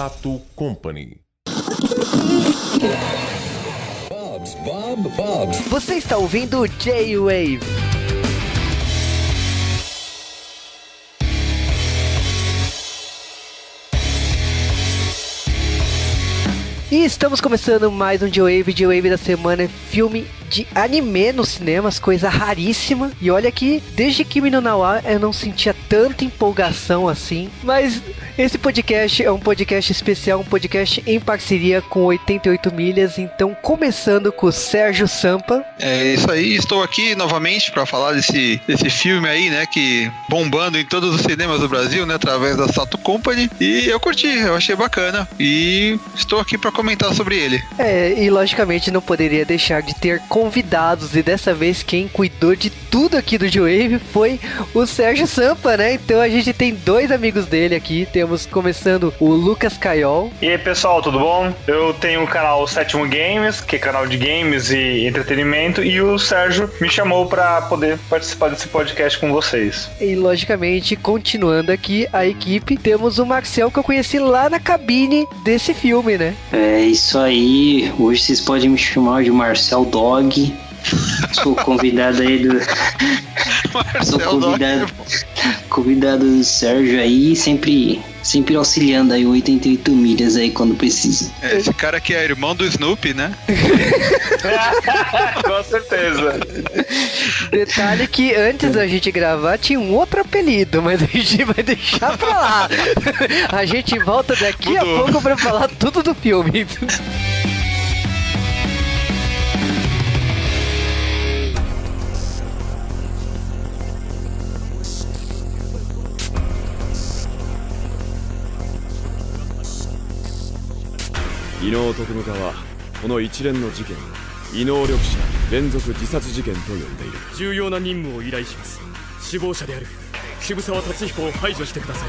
Sato Company. Bob's, Bob, Bob's. Você está ouvindo J-Wave. E estamos começando mais um J-Wave. J-Wave da semana é filme de anime nos cinemas, coisa raríssima. E olha que desde Kimi no Nawa eu não sentia tanta empolgação assim. Mas esse podcast é um podcast especial, um podcast em parceria com 88 Milhas. Então, começando com o Sérgio Sampa. É isso aí, estou aqui novamente para falar desse, desse filme aí, né, que bombando em todos os cinemas do Brasil, né, através da Sato Company. E eu curti, eu achei bacana. E estou aqui para comentar sobre ele. É, e logicamente não poderia deixar de ter convidados. E dessa vez quem cuidou de tudo aqui do J-Wave foi o Sérgio Sampa, né? Então a gente tem dois amigos dele aqui. Temos começando o Lucas Caiol. E aí pessoal, tudo bom? Eu tenho o canal Sétimo Games, que é canal de games e entretenimento, e o Sérgio me chamou para poder participar desse podcast com vocês. E logicamente, continuando aqui a equipe, temos o Marcel que eu conheci lá na cabine desse filme, né? É isso aí. Hoje vocês podem me chamar de Marcel Dog. Sou convidado aí do. Sou convidado, Dog. convidado do Sérgio aí, sempre, sempre auxiliando aí 88 milhas aí quando precisa. É, esse cara aqui é irmão do Snoopy, né? com certeza. Detalhe que antes da gente gravar tinha um outro apelido, mas a gente vai deixar pra lá. A gente volta daqui a Mudou. pouco pra falar tudo do filme. 伊能徳之はこの一連の事件を異能力者連続自殺事件と呼んでいる。重要な任務を依頼します。首謀者である。渋沢達彦を排除してください。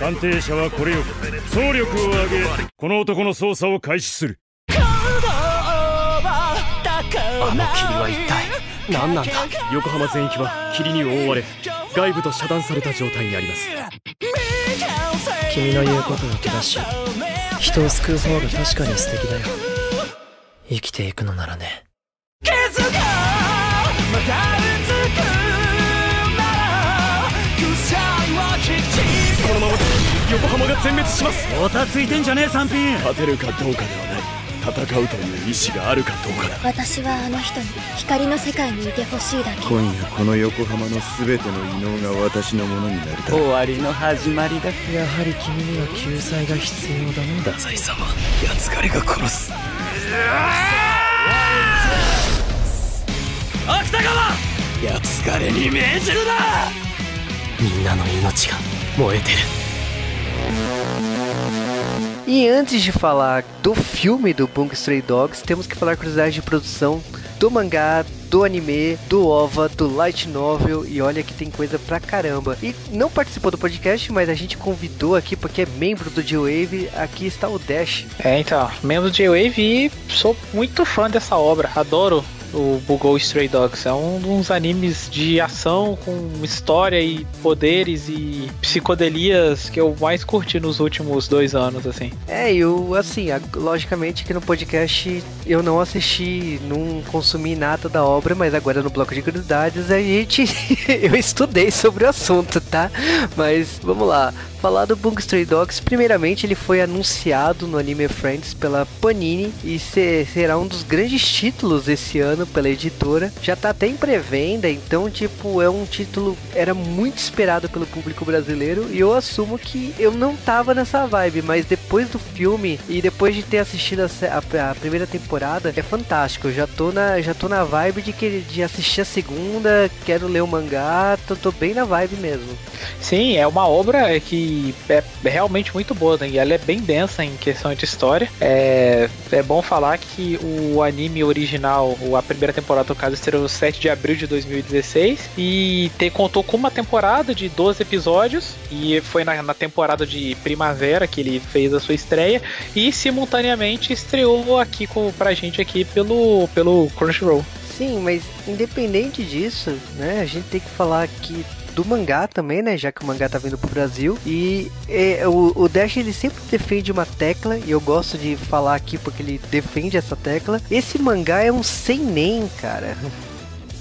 探偵者はこれより総力を挙げこの男の捜査を開始する。あの霧は一体何なんだ？横浜全域は霧に覆われ外部と遮断された状態にあります。君の言うことは正しい人を救う方が確かに素敵だよ。生きていくのならね。このままで横浜が全滅します。勝てるかどうかではない戦うという意志があるかどうかだ。私はあの人に光の世界にいてほしいだけ。今夜この横浜の全ての異能が私のものになるだろう。わりの始まりだやはり君には救済が必要だね太宰様奴彼が殺す。芥川。奴彼に命じるな。みんなの命が燃えてる E antes de falar do filme do Bungo Stray Dogs, temos que falar curiosidades de produção do mangá, do anime, do OVA, do light novel e olha que tem coisa pra caramba. E não participou do podcast, mas a gente convidou aqui porque é membro do G-Wave. Aqui está o Dash. É, então, membro do J-Wave e sou muito fã dessa obra, adoro o Bugou Stray Dogs. É um dos animes de ação com história e poderes e psicodelias que eu mais curti nos últimos dois anos, assim. É, eu assim, logicamente que no podcast eu não assisti, não consumi nada da obra, mas agora no bloco de curiosidades a gente eu estudei sobre o assunto, tá? Mas vamos lá. Falar do Bungo Stray Dogs, primeiramente ele foi anunciado no Anime Friends pela Panini e se- será um dos grandes títulos esse ano pela editora. Já tá até em pré-venda, então tipo, é um título era muito esperado pelo público brasileiro e eu assumo que eu não tava nessa vibe, mas depois do filme e depois de ter assistido a, a- a primeira temporada, é fantástico. Eu já tô na já tô na vibe de que de assistir a segunda, quero ler o mangá, tô, tô bem na vibe mesmo. Sim, é uma obra que é realmente muito boa, né? E ela é bem densa em questão de história. É, é bom falar que o anime original, a primeira temporada, no caso, estreou 7 de abril de 2016. E te, contou com uma temporada de 12 episódios. E foi na, na temporada de primavera que ele fez a sua estreia. E simultaneamente estreou aqui com, pra gente aqui pelo, pelo Crunchyroll. Sim, mas independente disso, né, a gente tem que falar que do mangá também, né? Já que o mangá tá vindo pro Brasil. E é, o, o Dash ele sempre defende uma tecla, e eu gosto de falar aqui porque ele defende essa tecla. Esse mangá é um sem nem, cara.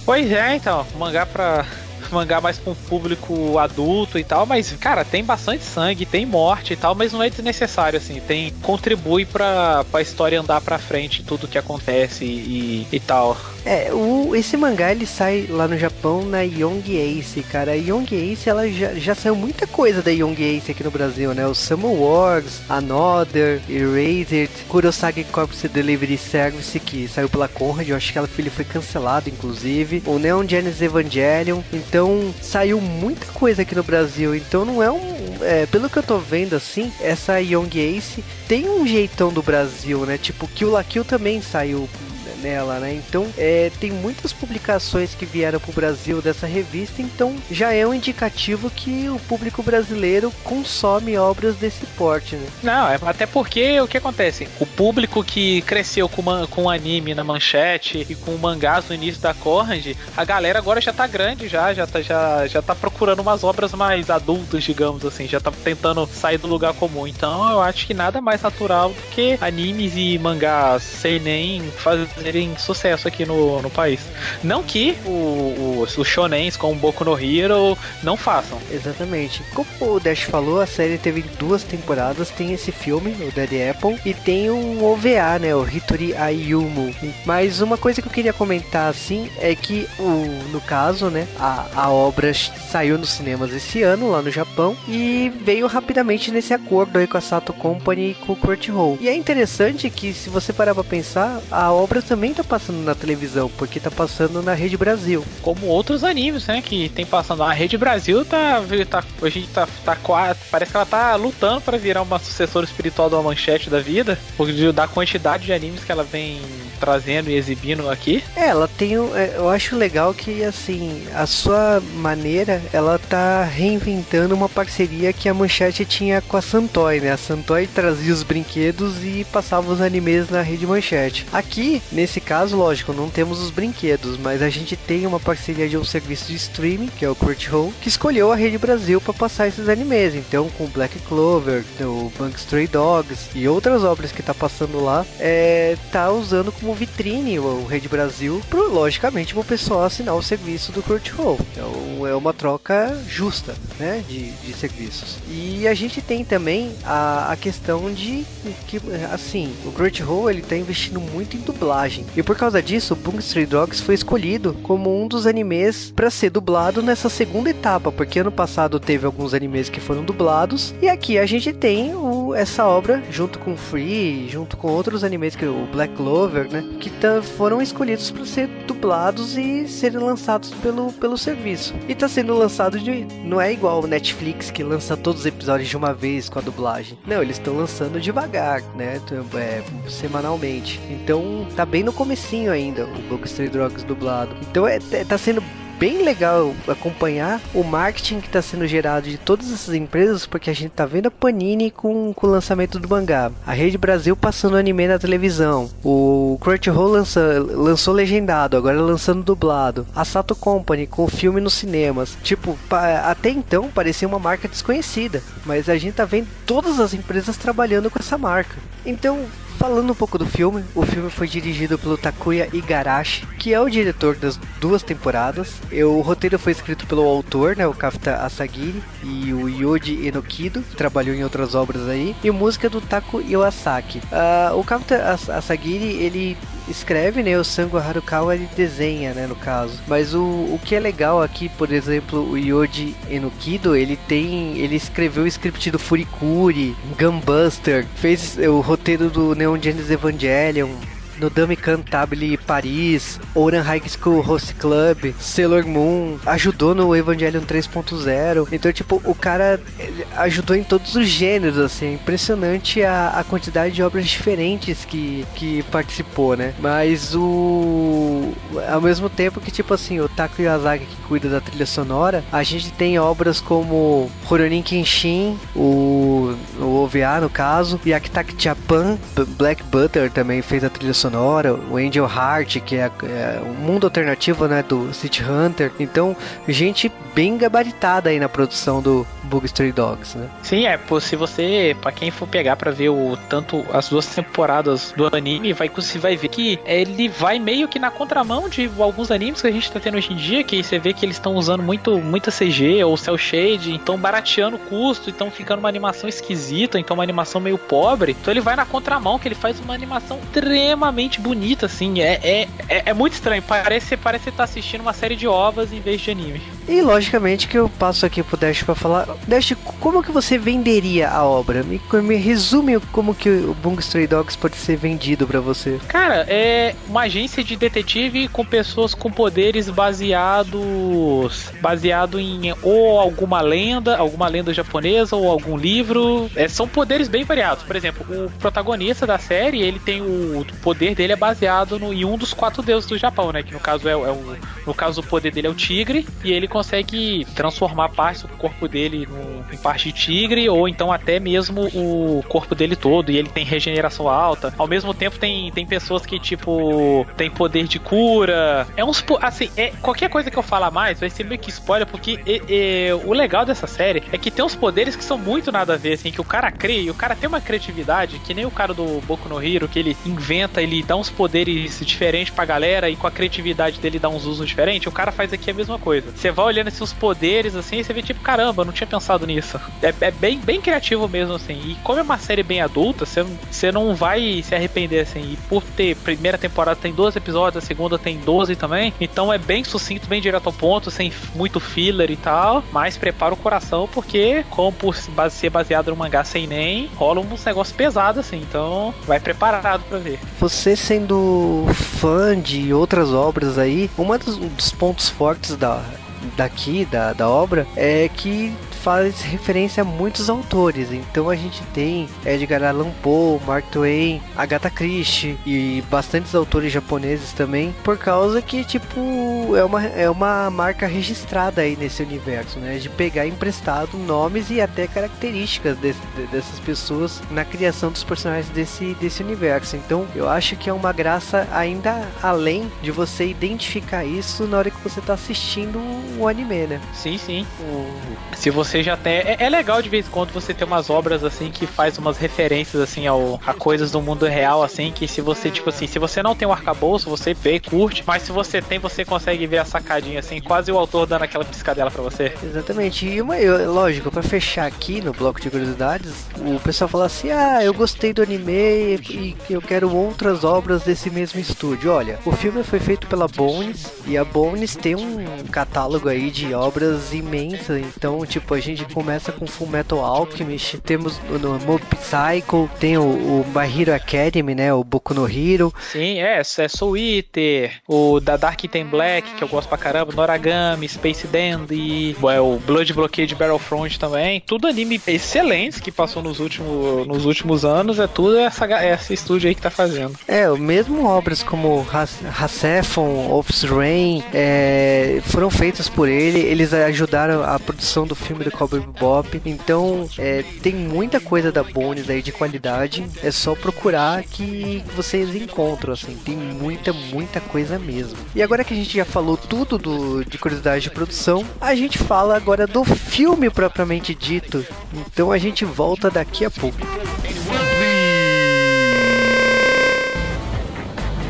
Pois é, então, mangá pra mangá mais um público adulto e tal, mas, cara, tem bastante sangue, tem morte e tal, mas não é desnecessário, assim, tem. contribui pra, pra história andar pra frente, tudo que acontece e, e tal. É, o, esse mangá ele sai lá no Japão na Young Ace, cara. A Young Ace ela já, já saiu muita coisa da Young Ace aqui no Brasil, né? O Summer Wars, Another, Erased, Kurosagi Corpse Delivery Service, que saiu pela Conrad, eu acho que ela ele foi cancelado, inclusive. O Neon Genesis Evangelion. Então saiu muita coisa aqui no Brasil. Então não é um. É, pelo que eu tô vendo assim, essa Young Ace tem um jeitão do Brasil, né? Tipo, Kill la Kill também saiu nela, né? Então, é, tem muitas publicações que vieram pro Brasil dessa revista, então já é um indicativo que o público brasileiro consome obras desse porte, né? Não, é até porque o que acontece? O público que cresceu com, com anime na manchete e com mangás no início da Corrand, a galera agora já tá grande já, já tá, já, já tá procurando umas obras mais adultas, digamos assim, já tá tentando sair do lugar comum. Então eu acho que nada mais natural do que animes e mangás sem nem fazer sucesso aqui no, no país. Não que os shonens como Boku no Hero não façam. Exatamente. Como o Dash falou, a série teve duas temporadas, tem esse filme, o Dead Apple, e tem um OVA, né, o Hitori Ayumu. Mas uma coisa que eu queria comentar, assim, é que, o, no caso, né, a, a obra saiu nos cinemas esse ano, lá no Japão, e veio rapidamente nesse acordo aí com a Sato Company e com o Crunchyroll. E é interessante que, se você parar pra pensar, a obra também também tá passando na televisão, porque tá passando na Rede Brasil. Como outros animes, né? Que tem passando. A Rede Brasil tá. tá hoje tá, tá, Parece que ela tá lutando para virar uma sucessora espiritual da manchete da vida. Por da quantidade de animes que ela vem trazendo e exibindo aqui. É, ela tem. É, eu acho legal que, assim, a sua maneira, ela tá reinventando uma parceria que a Manchete tinha com a Santoy, né? A Santoy trazia os brinquedos e passava os animes na rede Manchete. Aqui, nesse caso, lógico, não temos os brinquedos, mas a gente tem uma parceria de um serviço de streaming, que é o Crunchyroll, que escolheu a Rede Brasil para passar esses animes. Então, com Black Clover, o Bank Stray Dogs e outras obras que tá passando lá, é, tá usando como vitrine o Rede Brasil, pro, logicamente, para o pessoal assinar o serviço do Crunchyroll. Então, é uma troca justa, né, de, de serviços. E a gente tem também a, a questão de que, assim, o Crunchyroll ele tá investindo muito em dublagem E por causa disso, Bungo Stray Dogs foi escolhido como um dos animes para ser dublado nessa segunda etapa, porque ano passado teve alguns animes que foram dublados e aqui a gente tem o, essa obra junto com Free, junto com outros animes que o Black Clover, né, que foram escolhidos para ser dublados e serem lançados pelo, pelo serviço. E tá sendo lançado de não é igual o Netflix que lança todos os episódios de uma vez com a dublagem. Não, eles estão lançando devagar, né, é, semanalmente. Então tá bem no comecinho ainda, o Book Street Drugs dublado. Então é, é, tá sendo bem legal acompanhar o marketing que está sendo gerado de todas essas empresas, porque a gente tá vendo a Panini com, com o lançamento do mangá, a Rede Brasil passando anime na televisão, o Crunchyroll lança, lançou legendado, agora lançando dublado, a Sato Company com filme nos cinemas. Tipo, até então parecia uma marca desconhecida, mas a gente tá vendo todas as empresas trabalhando com essa marca. Então, Falando um pouco do filme, o filme foi dirigido pelo Takuya Igarashi, que é o diretor das duas temporadas. E o roteiro foi escrito pelo autor, né, o Kafta Asagiri, e o Yoji Enokido, que trabalhou em outras obras aí, e música do Taku Iwasaki. Uh, o Kafta Asagiri, ele escreve, né? O Sango Harukawa ele desenha, né? No caso. Mas o, o que é legal aqui, por exemplo, o Yoji Enukido, ele tem. Ele escreveu o script do Furikuri, Gunbuster, fez o roteiro do Neon Genesis Evangelion, no Dame Cantabile Paris, Oran High School Host Club, Sailor Moon, ajudou no Evangelion 3.0. Então, tipo, o cara ajudou em todos os gêneros, assim. É impressionante a, a quantidade de obras diferentes que, que participou, né? Mas o. Ao mesmo tempo que, tipo assim, o Taku Yazaki que cuida da trilha sonora, a gente tem obras como Rurouni Kenshin, o no OVA, no caso. E a Kitaki Japan, Black Butter também fez a trilha sonora. O Angel Heart, que é, é um mundo alternativo, né, do City Hunter. Então, gente bem gabaritada aí na produção do Bug Stray Dogs, né? Sim, é, se você, pra quem for pegar pra ver o tanto as duas temporadas do anime, vai você vai ver que ele vai meio que na contramão de alguns animes que a gente tá tendo hoje em dia, que você vê que eles estão usando muito muita CG ou cel shade, então barateando o custo, então ficando uma animação esquisita, então uma animação meio pobre. Então ele vai na contramão, que ele faz uma animação extremamente bonita, assim, é, é, é, é muito estranho, parece parece que tá assistindo uma série de ovas em vez de anime. E logicamente que eu passo aqui pro Dash pra falar. Dash, como que você venderia a obra? Me, me resume como que o Bungo Stray Dogs pode ser vendido pra você. Cara, é uma agência de detetive com pessoas com poderes baseados baseado em ou alguma lenda, alguma lenda japonesa ou algum livro. É, são poderes bem variados. Por exemplo, o protagonista da série, ele tem o, o poder dele é baseado no, em um dos quatro deuses do Japão, né? Que no caso é, é o no caso o poder dele é o tigre e ele consegue transformar parte do corpo dele no- em parte de tigre ou então até mesmo o corpo dele todo e ele tem regeneração alta. Ao mesmo tempo tem, tem pessoas que tipo tem poder de cura. É uns assim, é qualquer coisa que eu falar mais vai ser meio que spoiler porque é- é, o legal dessa série é que tem uns poderes que são muito nada a ver assim, que o cara cria e o cara tem uma criatividade que nem o cara do Boku no Hero que ele inventa, ele dá uns poderes diferentes pra galera e com a criatividade dele dá uns usos diferentes. O cara faz aqui a mesma coisa. Você vai olhando esses poderes assim, você vê tipo, caramba, não tinha pensado nisso. É, é bem, bem criativo mesmo assim. E como é uma série bem adulta, você, não- vai se arrepender assim. E por ter primeira temporada tem 12 episódios, a segunda tem 12 também. Então é bem sucinto, bem direto ao ponto, sem muito filler e tal. Mas prepara o coração porque, como por ser baseado no mangá sem nem, rola uns negócios pesados assim. Então vai preparado pra ver. Você sendo fã de outras obras aí, uma dos, um dos pontos fortes da, daqui, da, da obra, é que faz referência a muitos autores. Então a gente tem Edgar Allan Poe, Mark Twain, Agatha Christie e bastantes autores japoneses também, por causa que, tipo, é uma, é uma marca registrada aí nesse universo, né? De pegar emprestado nomes e até características desse- dessas pessoas na criação dos personagens desse, desse universo. Então eu acho que é uma graça ainda além de você identificar isso na hora que você tá assistindo o anime, né? Sim, sim. Se você É, é legal de vez em quando você ter umas obras assim que faz umas referências assim ao, a coisas do mundo real, assim, que se você, tipo assim, se você não tem o arcabouço, você vê, curte, mas se você tem, você consegue ver a sacadinha, assim, quase o autor dando aquela piscadela pra você. Exatamente. E uma, eu- lógico, pra fechar aqui no bloco de curiosidades, o pessoal fala assim: ah, eu gostei do anime e e eu quero outras obras desse mesmo estúdio. Olha, o filme foi feito pela Bones e a Bones tem um catálogo aí de obras imensa. Então, tipo, a gente começa com Full Metal Alchemist, temos no Mob Psycho, tem o, o My Hero Academy, né? O Boku no Hero. Sim, é, é Soul Eater, o da Dark Ten Black, que eu gosto pra caramba, Noragami, Space Dandy, é, o Blood Blockade Battlefront também. Tudo anime excelentes que passou nos últimos, nos últimos anos, é tudo essa, esse estúdio aí que tá fazendo. É, mesmo obras como Hasefon, Office Rain é, foram feitas por ele. Eles ajudaram a produção do filme do Cowboy Bebop. Então, é, tem muita coisa da Bones aí de qualidade. É só procurar que vocês encontram, assim. Tem muita, muita coisa mesmo. E agora que a gente já falou tudo do, de curiosidade de produção, a gente fala agora do filme propriamente dito. Então a gente volta daqui a pouco.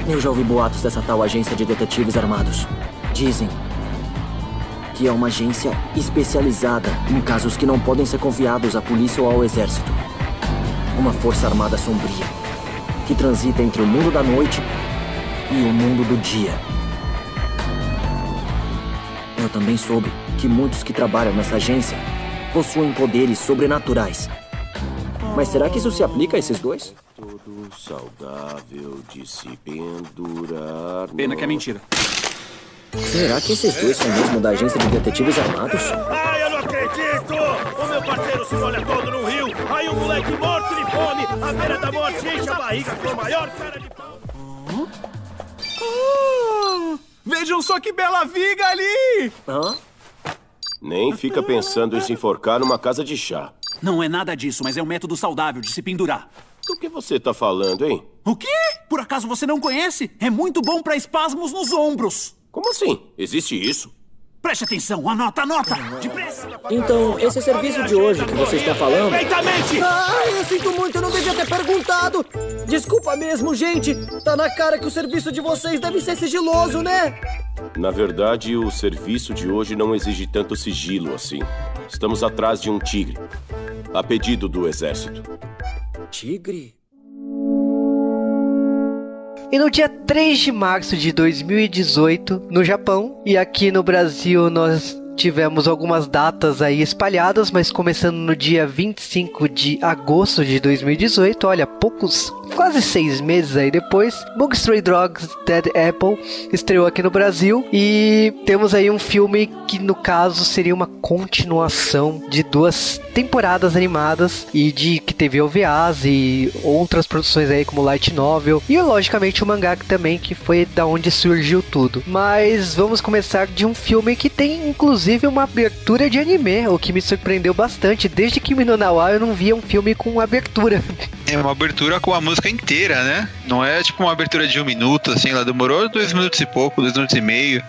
Eu já ouvi boatos dessa tal agência de detetives armados. Dizem que é uma agência especializada em casos que não podem ser confiados à polícia ou ao exército. Uma força armada sombria que transita entre o mundo da noite e o mundo do dia. Eu também soube que muitos que trabalham nessa agência possuem poderes sobrenaturais. Mas será que isso se aplica a esses dois? Tudo saudável de se pendurar. Pena que é mentira. Será que esses dois são mesmo da agência de detetives armados? Ai, eu não acredito! O meu parceiro se molha todo no rio, aí um moleque morto de fome, à beira da morte enche a barriga com a maior cara de pau. Ah, vejam só que bela viga ali! Hã? Nem fica pensando em se enforcar numa casa de chá. Não é nada disso, mas é um método saudável de se pendurar. Do que você tá falando, hein? O quê? Por acaso você não conhece? É muito bom para espasmos nos ombros. Como assim? Existe isso? Preste atenção, anota, anota! Depressa! Então, esse serviço de hoje que você está falando. Perfeitamente! Ah, eu sinto muito, eu não devia ter perguntado! Desculpa mesmo, gente! Tá na cara que o serviço de vocês deve ser sigiloso, né? Na verdade, o serviço de hoje não exige tanto sigilo assim. Estamos atrás de um tigre. A pedido do exército. Tigre? E no dia 3 de março de 2018, no Japão, e aqui no Brasil nós tivemos algumas datas aí espalhadas, mas começando no dia 25 de agosto de 2018, olha, poucos, quase seis meses aí depois, Bug Stray Dogs Dead Apple estreou aqui no Brasil e temos aí um filme que no caso seria uma continuação de duas temporadas animadas e de que teve OVAs e outras produções aí como Light Novel e logicamente o mangá também que foi da onde surgiu tudo. Mas vamos começar de um filme que tem inclusive uma abertura de anime, o que me surpreendeu bastante. Desde que no Nawa eu não via um filme com abertura. É uma abertura com a música inteira, né? Não é tipo uma abertura de um minuto, assim, ela demorou dois minutos e pouco, dois minutos e meio,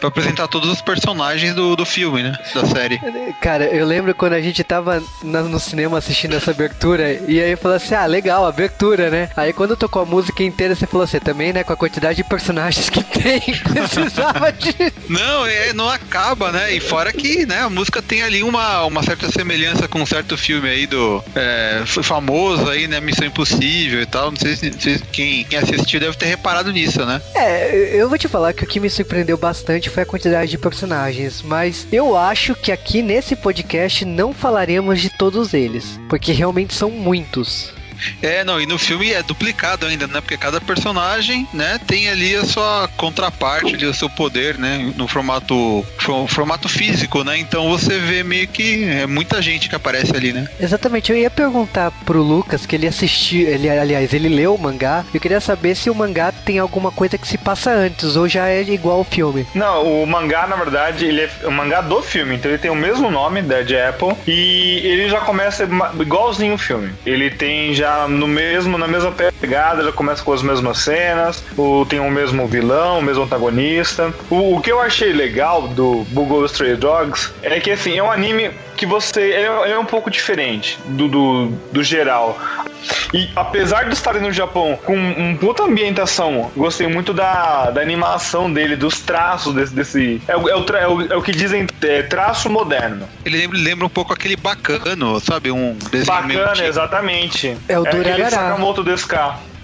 pra apresentar todos os personagens do, do filme, né? Da série. Cara, eu lembro quando a gente tava na- no cinema assistindo essa abertura, e aí falou assim: ah, legal, abertura, né? Aí quando tocou a música inteira, você falou assim, também, né? Com a quantidade de personagens que tem, precisava de. Não, é, não acaba, né? E fora que, né, a música tem ali uma, uma certa semelhança com um certo filme aí do. É, foi famoso aí, né? Missão Impossível e tal. Não sei se, se quem, quem assistiu deve ter reparado nisso, né? É, eu vou te falar que o que me surpreendeu bastante foi a quantidade de personagens, mas eu acho que aqui nesse podcast não falaremos de todos eles, porque realmente são muitos. É, não, e no filme é duplicado ainda, né? Porque cada personagem, né, tem ali a sua contraparte, ali, o seu poder, né? No formato, fo- formato físico, né? Então você vê meio que é muita gente que aparece ali, né? Exatamente, eu ia perguntar pro Lucas que ele assistiu, ele, aliás, ele leu o mangá, eu queria saber se o mangá tem alguma coisa que se passa antes ou já é igual ao filme. Não, o mangá, na verdade, ele é o mangá do filme, então ele tem o mesmo nome, Dead Apple, e ele já começa igualzinho o filme. Ele tem já no mesmo, na mesma pegada, já começa com as mesmas cenas, o, tem o mesmo vilão, o mesmo antagonista. O, o que eu achei legal do Bugle Stray Dogs é que, assim, é um anime que você. Ele é, ele é um pouco diferente do, do, do geral. E apesar de estarem no Japão com um puta ambientação, gostei muito da, da animação dele, dos traços desse. desse é, o, é, o, tra- é, o, é o que dizem é, traço moderno. Ele lembra, lembra um pouco aquele bacano, sabe? Um desenho Bacana, exatamente. É o aquele Durarará. Sakamoto DSK.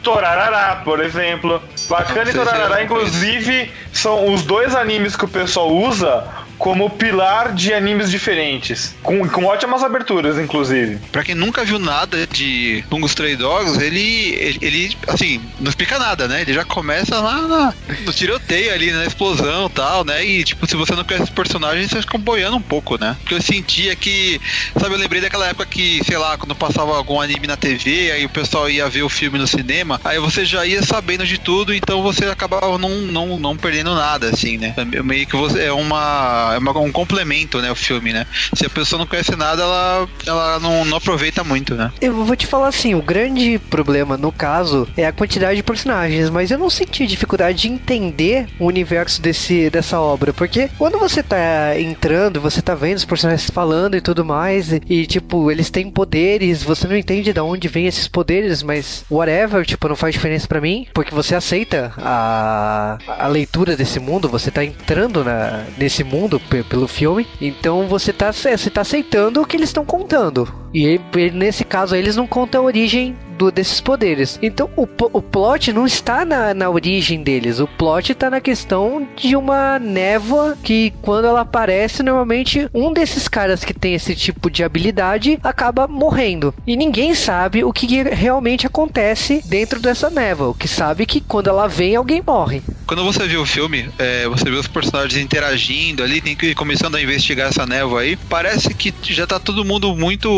Torarará, por exemplo. Bacana e é Torarará, coisa. inclusive, são os dois animes que o pessoal usa como pilar de animes diferentes. Com, com ótimas aberturas, inclusive. Pra quem nunca viu nada de Bungo Stray Dogs, ele, ele, assim, não explica nada, né? Ele já começa lá na- no tiroteio ali, na explosão tal, né? E, tipo, se você não conhece os personagens, você fica boiando um pouco, né? Porque eu sentia que, sabe, eu lembrei daquela época que, sei lá, quando passava algum anime na TV, aí o pessoal ia ver o filme no cinema, aí você já ia sabendo de tudo, então você acabava não, não, não perdendo nada, assim, né? É meio que você, é uma, é uma- um complemento, né, o filme, né? Se a pessoa não conhece nada, ela, ela não, não aproveita muito, né? Eu vou te falar assim, o grande problema no caso é a quantidade de personagens, mas eu não senti dificuldade de entender o universo desse, dessa obra, porque quando você tá entrando, você tá vendo os personagens falando e tudo mais, e, e, tipo, eles têm poderes, você não entende de onde vem esses poderes, mas whatever, tipo, não faz diferença pra mim, porque você aceita a, a leitura desse mundo, você tá entrando na, nesse mundo pelo filme, então você tá, você tá aceitando o que eles estão contando. E, e nesse caso, eles não contam a origem do- desses poderes. Então o, o plot não está na, na origem deles. O plot está na questão de uma névoa que, quando ela aparece, normalmente um desses caras que tem esse tipo de habilidade acaba morrendo. E ninguém sabe o que realmente acontece dentro dessa névoa. O que sabe é que quando ela vem, alguém morre. Quando você vê o filme, é, você vê os personagens interagindo ali, tem que ir começando a investigar essa névoa aí. Parece que já tá todo mundo muito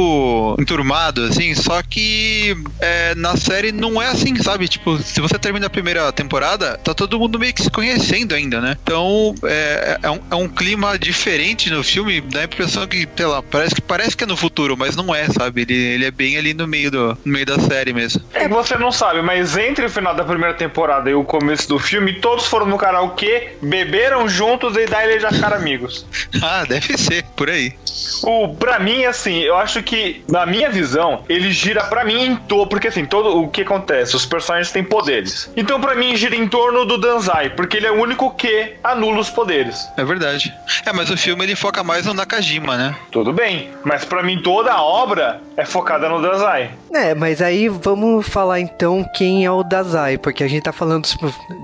enturmado, assim, só que é, é, na série não é assim, sabe? Tipo, se você termina a primeira temporada, tá todo mundo meio que se conhecendo ainda, né? Então é, é, um, é um clima diferente no filme, dá a impressão que, sei lá, parece que parece que é no futuro, mas não é, sabe? Ele, ele é bem ali no meio, do, no meio da série mesmo. É que você não sabe, mas entre o final da primeira temporada e o começo do filme, todos foram no karaokê, beberam juntos e daí eles já ficaram amigos. ah, deve ser, por aí. O, pra mim, assim, eu acho que, na minha visão, ele gira pra mim em torno. Porque, assim, todo o que acontece? Os personagens têm poderes. Então, pra mim, gira em torno do Danzai, porque ele é o único que anula os poderes. É verdade. É, mas o filme ele foca mais no Nakajima, né? Tudo bem, mas pra mim toda a obra é focada no Danzai. É, mas aí vamos falar então quem é o Dazai, porque a gente tá falando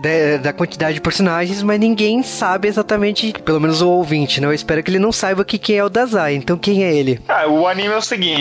de, da quantidade de personagens, mas ninguém sabe exatamente, pelo menos o ouvinte, né? Eu espero que ele não saiba que quem é o Dazai. Então quem é ele? Ah, o anime é o seguinte: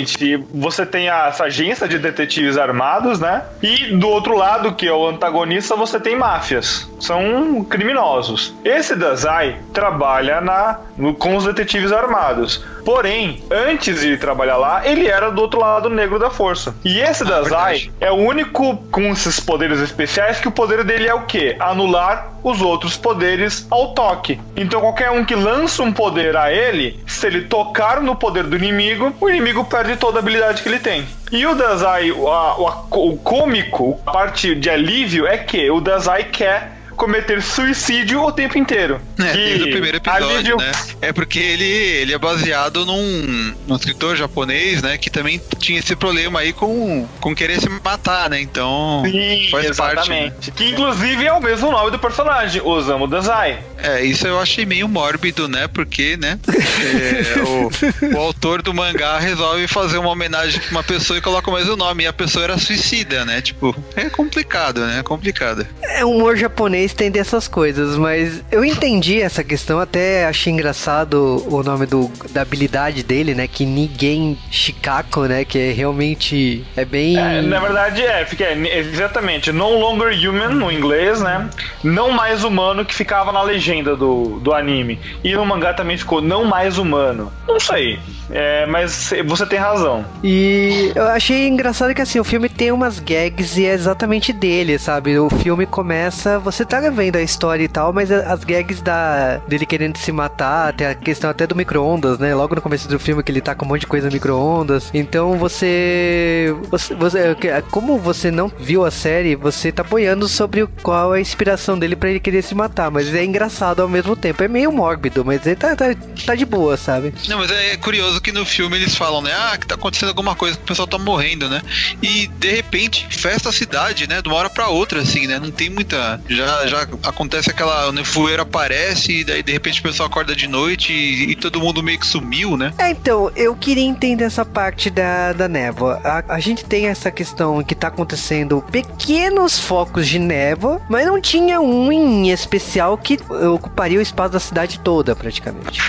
você tem a, essa agência de detetives armados, né? E do outro lado, que é o antagonista, você tem máfias. São criminosos. Esse Dazai trabalha na, com os detetives armados. Porém, antes de trabalhar lá, ele era do outro lado negro da força. E esse ah, Dazai é o único com esses poderes especiais que o poder dele é o quê? Anular os outros poderes ao toque. Então qualquer um que lança um poder a ele, se ele tocar no poder do inimigo, o inimigo perde toda a habilidade que ele tem. E o Dazai, o, o, o cômico, a parte de alívio é que o Dazai quer cometer suicídio o tempo inteiro. É, desde o primeiro episódio, alívio... né? É porque ele, ele é baseado num, num escritor japonês, né? Que também tinha esse problema aí com, com querer se matar, né? Então. Sim, faz exatamente. Parte, né? Que inclusive é o mesmo nome do personagem, Osamu Dazai. É, isso eu achei meio mórbido, né? Porque, né? É, o, o, autor do mangá resolve fazer uma homenagem pra uma pessoa e coloca mais o nome. E a pessoa era suicida, né? Tipo, é complicado, né? É complicado. É humor japonês tem dessas coisas, mas eu entendi essa questão, até achei engraçado o nome do, da habilidade dele, né? Que ninguém Shikako, né? Que é realmente é bem. É, na verdade, é, fica é, exatamente no longer human no inglês, né? Não mais humano que ficava na legenda do, do anime. E no mangá também ficou não mais humano. Não sei. É, mas você tem razão. E eu achei engraçado que assim, o filme tem umas gags e é exatamente dele, sabe? O filme começa, você tá vendo a história e tal, mas as gags da, dele querendo se matar, tem a questão até do micro-ondas, né? Logo no começo do filme que ele tá com um monte de coisa no micro-ondas. Então você, você, você. Como você não viu a série, você tá boiando sobre qual é a inspiração dele para ele querer se matar. Mas é engraçado ao mesmo tempo. É meio mórbido, mas ele tá, tá, tá de boa, sabe? Não, mas é curioso que no filme eles falam, né? Ah, que tá acontecendo alguma coisa, que o pessoal tá morrendo, né? E de repente, festa a cidade, né? De uma hora pra outra, assim, né? Não tem muita. Já, já acontece aquela nevoeiro aparece e daí de repente o pessoal acorda de noite e, e, todo mundo meio que sumiu, né? É, então, eu queria entender essa parte da, da névoa. A, a gente tem essa questão que tá acontecendo pequenos focos de névoa, mas não tinha um em especial que ocuparia o espaço da cidade toda, praticamente.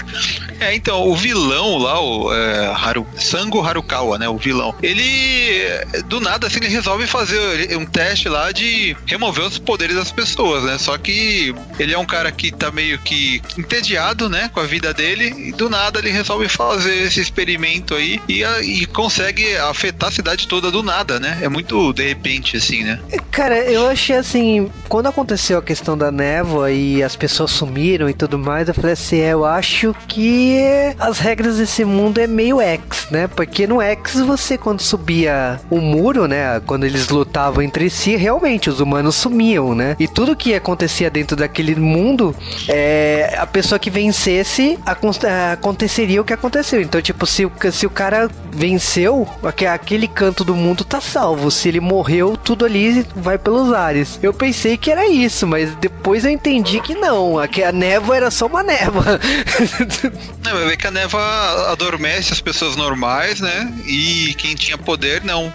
É, então, o vilão lá, o é, Haru, Sango Harukawa, né, o vilão, ele, do nada, assim, ele resolve fazer um teste lá de remover os poderes das pessoas, né, só que ele é um cara que tá meio que entediado, né, com a vida dele, e do nada ele resolve fazer esse experimento aí e, e consegue afetar a cidade toda do nada, né, é muito de repente, assim, né. Cara, eu achei assim, quando aconteceu a questão da névoa e as pessoas sumiram e tudo mais, eu falei assim, é, eu acho que as regras desse mundo é meio X, né? Porque no X você quando subia o muro, né, quando eles lutavam entre si, realmente os humanos sumiam, né? E tudo que acontecia dentro daquele mundo, é, a pessoa que vencesse aconteceria o que aconteceu. Então, tipo, se, se o cara venceu, aquele canto do mundo tá salvo. Se ele morreu, tudo ali vai pelos ares. Eu pensei que era isso, mas depois eu entendi que não. Que a névoa era só uma névoa. Não, vai ver que a neva adormece as pessoas normais, né? E quem tinha poder, não.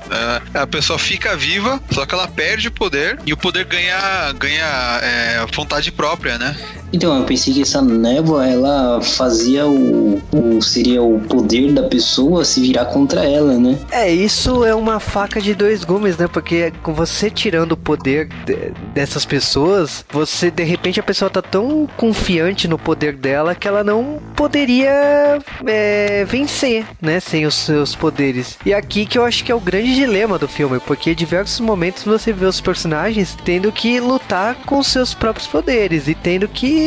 É, a pessoa fica viva, só que ela perde o poder e o poder ganha, ganha é, vontade própria, né? Então, eu pensei que essa névoa, ela fazia o, o. seria o poder da pessoa se virar contra ela, né? É, isso é uma faca de dois gumes, né? Porque com você tirando o poder de- dessas pessoas, você de repente a pessoa tá tão confiante no poder dela que ela não poderia é, vencer, né? Sem os seus poderes. E aqui que eu acho que é o grande dilema do filme, porque em diversos momentos você vê os personagens tendo que lutar com seus próprios poderes e tendo que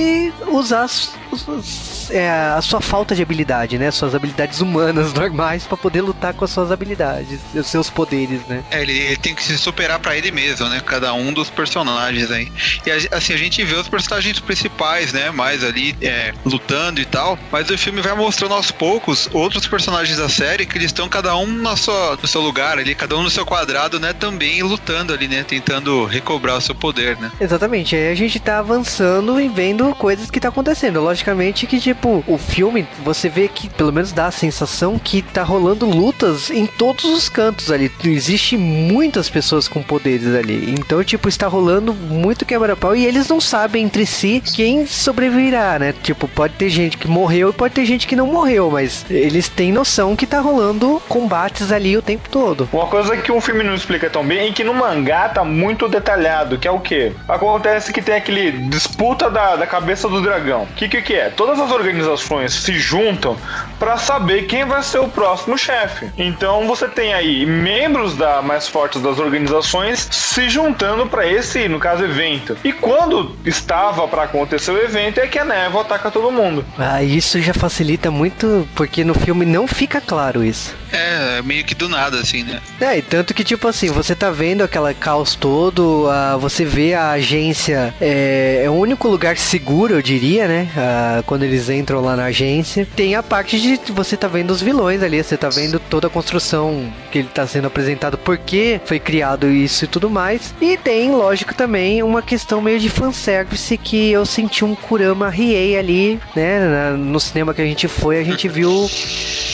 usar as- os- é, a sua falta de habilidade, né? Suas habilidades humanas normais pra poder lutar com as suas habilidades, os seus poderes, né? É, ele, ele tem que se superar pra ele mesmo, né? Cada um dos personagens aí. E a- assim, a gente vê os personagens principais, né? Mais ali é, lutando e tal. Mas o filme vai mostrando aos poucos outros personagens da série que eles estão cada um na sua, no seu lugar ali, cada um no seu quadrado, né? Também lutando ali, né? Tentando recobrar o seu poder, né? Exatamente, aí a gente tá avançando e vendo coisas que tá acontecendo. Logicamente que, tipo, o filme, você vê que, pelo menos dá a sensação que tá rolando lutas em todos os cantos ali. Existe muitas pessoas com poderes ali. Então, tipo, está rolando muito quebra-pau e eles não sabem entre si quem sobreviverá, né? Tipo, pode ter gente que morreu e pode ter gente que não morreu, mas eles têm noção que tá rolando combates ali o tempo todo. Uma coisa que um filme não explica tão bem é que no mangá tá muito detalhado, que é o quê? Acontece que tem aquele disputa da, da cabeça do dragão. O que, que que é? Todas as organizações se juntam pra saber quem vai ser o próximo chefe. Então você tem aí membros da mais fortes das organizações se juntando pra esse, no caso, evento. E quando estava pra acontecer o evento é que a névoa ataca todo mundo. Ah, isso já facilita muito, porque no filme não fica claro isso. É, meio que do nada, assim, né? É, e tanto que, tipo assim, você tá vendo aquela caos todo, ah, você vê a agência, é, é o único lugar seguro, eu diria, né? Ah, quando eles entram lá na agência. Tem a parte de você tá vendo os vilões ali, você tá vendo toda a construção que ele tá sendo apresentado, por que foi criado isso e tudo mais. E tem, lógico, também uma questão meio de fanservice que eu senti um Kurama Riei ali, né? No cinema que a gente foi, a gente viu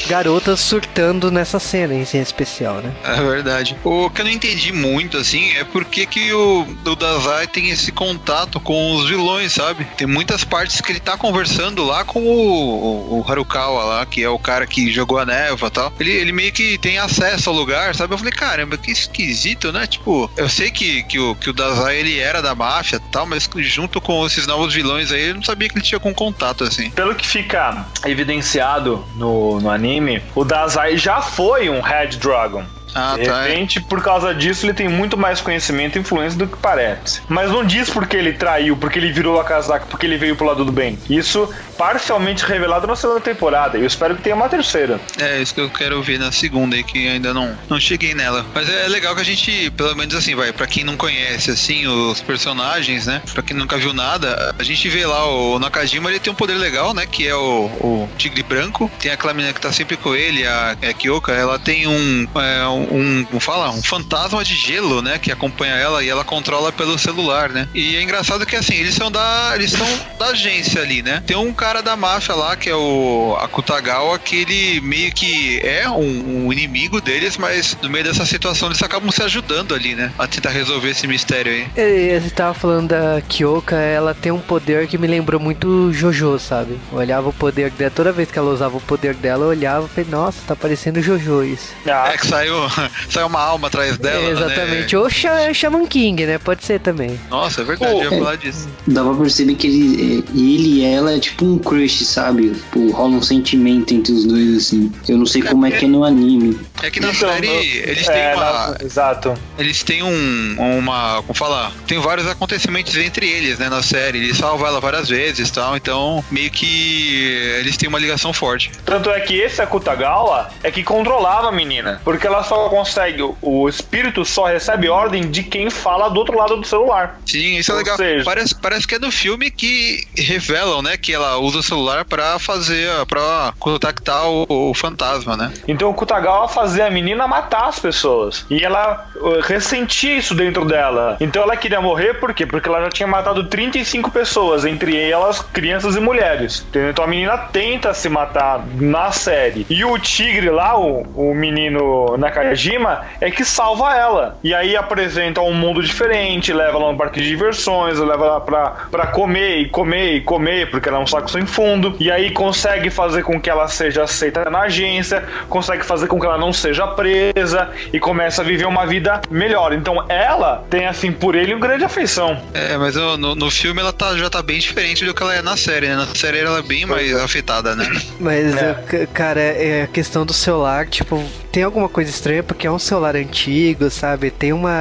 garotas surtando nessa cena em especial, né? É verdade. O que eu não entendi muito, assim, é porque que o, o Dazai tem esse contato com os vilões, sabe? Tem muitas partes que ele tá conversando lá com o, o, o Harukawa lá, que é o cara que jogou a névoa e tal. Ele, ele meio que tem acesso ao lugar, sabe? Eu falei, caramba, que esquisito, né? Tipo, eu sei que, que, o, que o Dazai ele era da máfia e tal, mas junto com esses novos vilões aí, eu não sabia que ele tinha com contato, assim. Pelo que fica evidenciado no, no anime, o Dazai já foi um Red Dragon. Ah, de tá, é. repente, por causa disso, ele tem muito mais conhecimento e influência do que parece. Mas não diz porque ele traiu, porque ele virou a casaca, porque ele veio pro lado do bem. Isso parcialmente revelado na segunda temporada. E eu espero que tenha uma terceira. É, isso que eu quero ver na segunda aí, que ainda não, não cheguei nela. Mas é legal que a gente, pelo menos assim, vai, pra quem não conhece, assim, os personagens, né? Pra quem nunca viu nada, a gente vê lá o Nakajima, ele tem um poder legal, né? Que é o, o Tigre Branco. Tem aquela menina que tá sempre com ele, a, a Kyoka, ela tem um, é, um, como fala? Um fantasma de gelo, né? Que acompanha ela e ela controla pelo celular, né? E é engraçado que, assim, eles são da, eles são da agência ali, né? Tem um cara da máfia lá, que é o Akutagawa, que ele meio que é um, um inimigo deles, mas no meio dessa situação eles acabam se ajudando ali, né? A tentar resolver esse mistério aí. É, Você tava falando da Kyoka, ela tem um poder que me lembrou muito Jojo, sabe? Eu olhava o poder dela, toda vez que ela usava o poder dela, eu olhava e falei, nossa, tá parecendo Jojo isso. É que saiu, saiu uma alma atrás dela. É, né? exatamente. Ou Sha- Shaman King, né? Pode ser também. Nossa, é verdade, eu ia falar disso. Dá pra perceber que ele, é, ele e ela é tipo um crush, sabe? Tipo, rola um sentimento entre os dois, assim. Eu não sei como é que é no anime. É que na Então, série no- eles é, têm uma. na- exato. Eles têm um. uma. como falar? Tem vários acontecimentos entre eles, né? Na série. Ele salva ela várias vezes e tal. Então, meio que eles têm uma ligação forte. Tanto é que esse Akutagawa é que controlava a menina. Porque ela só consegue. O espírito só recebe ordem de quem fala do outro lado do celular. Sim, isso é Ou legal. seja- Parece, parece que é no filme que revelam, né? Que ela usa o celular pra fazer. pra contactar o, o fantasma, né? Então o Kutagawa fazia a menina matar as pessoas. E ela uh, ressentia isso dentro dela. Então ela queria morrer por quê? Porque ela já tinha matado 35 pessoas, entre elas crianças e mulheres. Entendeu? Então a menina tenta se matar na série. E o tigre lá, o, o menino Nakajima, é que salva ela. E aí apresenta um mundo diferente, leva ela no parque de diversões, leva ela pra, pra comer e comer e comer, porque ela é um saco sem fundo. E aí consegue fazer com que ela seja aceita na agência, consegue fazer com que ela não seja presa e começa a viver uma vida melhor. Então ela tem, assim, por ele, uma grande afeição. É, mas no, no, filme ela tá, já tá bem diferente do que ela é na série, né? Na série ela é bem mais afetada, né? Mas, c- cara, é a questão do celular, tipo, tem alguma coisa estranha porque é um celular antigo, sabe? Tem uma.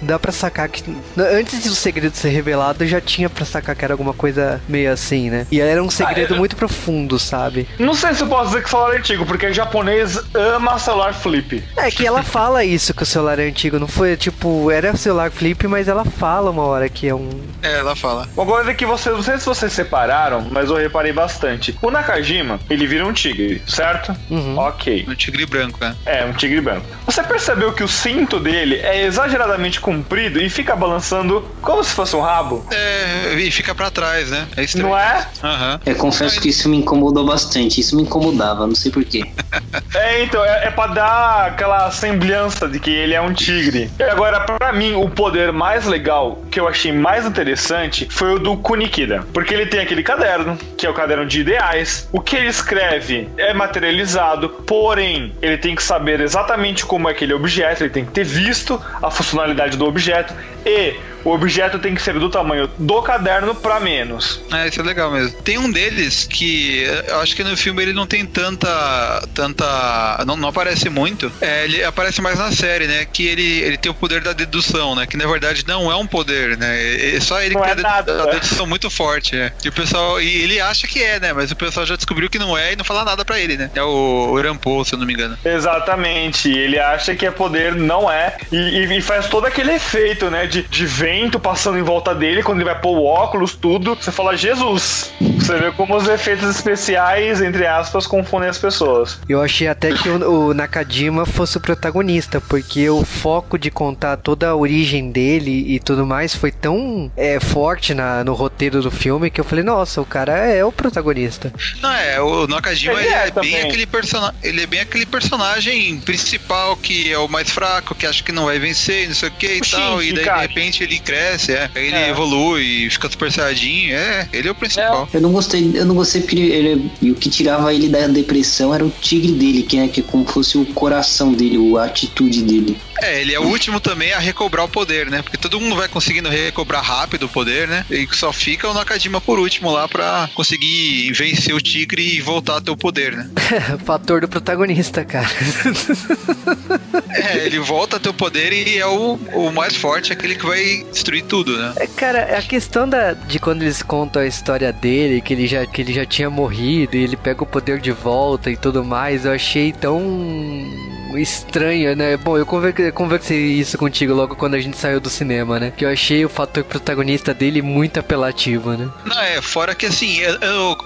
Dá pra sacar que. Antes do segredo ser revelado, já tinha pra sacar que era alguma coisa meio assim, né? E era um segredo eu- muito profundo, sabe? Não sei se eu posso dizer que o celular é antigo, porque japonês ama celular flip. É que ela fala isso que o celular é antigo, não foi tipo, era celular flip, mas ela fala uma hora que é um. É, ela fala. Uma coisa que vocês, não sei se vocês separaram, mas eu reparei bastante. O Nakajima, ele vira um tigre, certo? Ok. Um tigre branco, né? É, um tigre branco. Você percebeu que o cinto dele é exageradamente comprido e fica balançando como se fosse um rabo? É, e fica pra trás, né? É estranho. Não é? Aham. Eu confesso que isso me incomodou bastante. Isso me incomodava, não sei porquê. É, então, é, é pra dar aquela semblança de que ele é um tigre. E agora, pra mim, o poder mais legal, que eu achei mais interessante, foi o do Kunikida. Porque ele tem aquele caderno, que é o caderno de ideais. O que ele escreve é materializado, porém, ele tem que saber exatamente como é aquele objeto, ele tem que ter visto a funcionalidade do objeto e o objeto tem que ser do tamanho do caderno pra menos. É, isso é legal mesmo. Tem um deles que eh, eu acho que no filme ele não tem tanta. tanta. não, não aparece muito. É, ele aparece mais na série, né? Que ele, ele tem o poder da dedução, né? Que na verdade não é um poder, né? É é só ele Não que é tem a, dedu- a né? dedução muito forte, é. E o pessoal. E ele acha que é, né? Mas o pessoal já descobriu que não é e não fala nada pra ele, né? É o, o se eu não me engano. Exatamente, ele acha que é poder, não é. E, e- faz todo aquele efeito, né? De, de vento passando em volta dele, quando ele vai pôr o óculos, tudo. Você fala, Jesus! Você vê como os efeitos especiais, entre aspas, confundem as pessoas. Eu achei até que o, o Nakajima fosse o protagonista, porque o foco de contar toda a origem dele e tudo mais foi tão é, forte na, no roteiro do filme que eu falei, nossa, o cara é o protagonista. Não, é, o Nakajima Ele ele é é, bem aquele persona ele é bem aquele personagem principal que é o mais fraco, que acha que não vai vencer, não sei o que e O tal, Shinji, e daí cara. de repente ele cresce, é, aí ele É. evolui, fica super saiyajin, é, ele é o principal. Eu não gostei, eu não gostei porque ele, ele- e o que tirava ele da depressão era o tigre dele, que é, que é como fosse o coração dele, o- a atitude dele. É, ele é o último também a recobrar o poder, né? Porque todo mundo vai conseguindo recobrar rápido o poder, né? E só fica o Nakajima por último lá pra conseguir vencer o tigre e voltar a ter o poder, né? Fator do protagonista, cara. É, ele volta a ter o poder e é o, o mais forte, aquele que vai destruir tudo, né? É, Cara, a questão da, de quando eles contam a história dele, que ele, já, que ele já tinha morrido e ele pega o poder de volta e tudo mais, eu achei tão estranho, né? Bom, eu conver- conversei isso contigo logo quando a gente saiu do cinema, né? Que eu achei o fator protagonista dele muito apelativo, né? Não, é, fora que assim, é, o-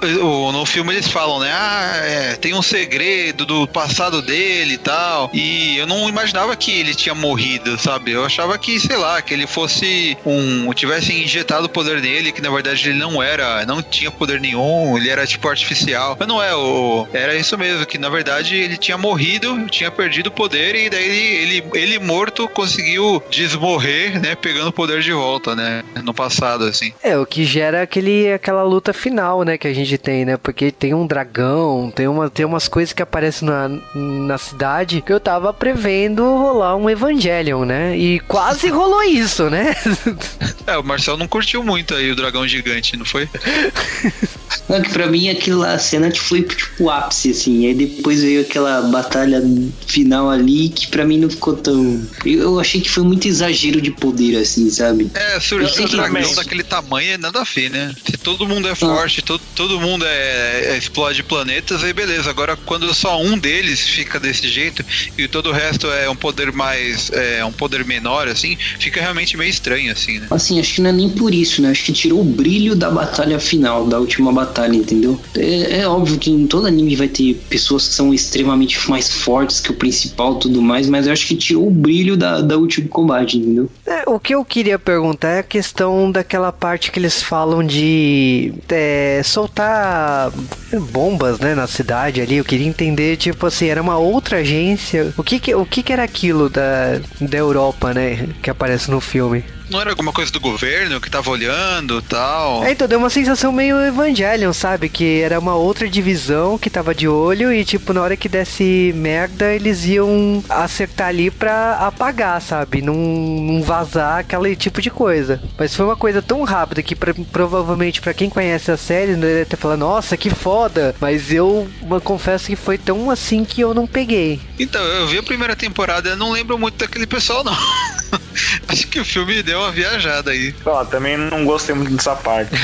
o- no filme eles falam, né? Ah, é, tem um segredo do passado dele e tal. E eu não imaginava que ele tinha morrido, sabe? Eu achava que, sei lá, que ele fosse um. tivesse injetado o poder nele, que na verdade ele não era, não tinha poder nenhum, ele era tipo artificial. Mas não é, o. Era isso mesmo, que na verdade ele tinha morrido, tinha perdido o poder, e daí ele, ele, ele morto conseguiu desmorrer, né? Pegando o poder de volta, né? No passado, assim. É, o que gera aquele, aquela luta final, né, que a gente tem, né? Porque tem um dragão, tem, uma, tem umas coisas que aparecem na, na cidade que eu tava prevendo rolar um Evangelion, né? E quase rolou isso, né? É, o Marcel não curtiu muito aí o dragão gigante, não foi? Não, que pra mim aquilo lá, a cena que foi tipo o ápice, assim. Aí depois veio aquela batalha final ali que pra mim não ficou tão. Eu, achei que foi muito exagero de poder, assim, sabe? É, surgiu um dragão daquele tamanho é nada a ver, né? Se todo mundo é forte, todo, todo mundo é, é- explode planetas, aí beleza. Agora, quando só um deles fica desse jeito e todo o resto é um poder mais. é um poder menor, assim, fica realmente meio estranho, assim, né? Assim, acho que não é nem por isso, né? Acho que tirou o brilho da batalha final, da última batalha. batalha, entendeu? É, é óbvio que em todo anime vai ter pessoas que são extremamente mais fortes que o principal e tudo mais, mas eu acho que tirou o brilho da, da último combate, entendeu? É, o que eu queria perguntar é a questão daquela parte que eles falam de é, soltar bombas, né, na cidade ali. Eu queria entender, tipo assim, era uma outra agência. O que que, o que, que era aquilo da, da Europa, né, que aparece no filme? Não era alguma coisa do governo que tava olhando tal? É, então deu uma sensação meio Evangelion, sabe? Que era uma outra divisão que tava de olho e, tipo, na hora que desse merda, eles iam acertar ali pra apagar, sabe? Não, não vazar aquele tipo de coisa. Mas foi uma coisa tão rápida que pra, provavelmente pra quem conhece a série, né, deve ter falado, nossa, que foda. Mas eu eu confesso que foi tão assim que eu não peguei. Então, eu vi a primeira temporada, eu não lembro muito daquele pessoal, não. Acho que o filme deu uma viajada aí. Ó, também não gostei muito dessa parte.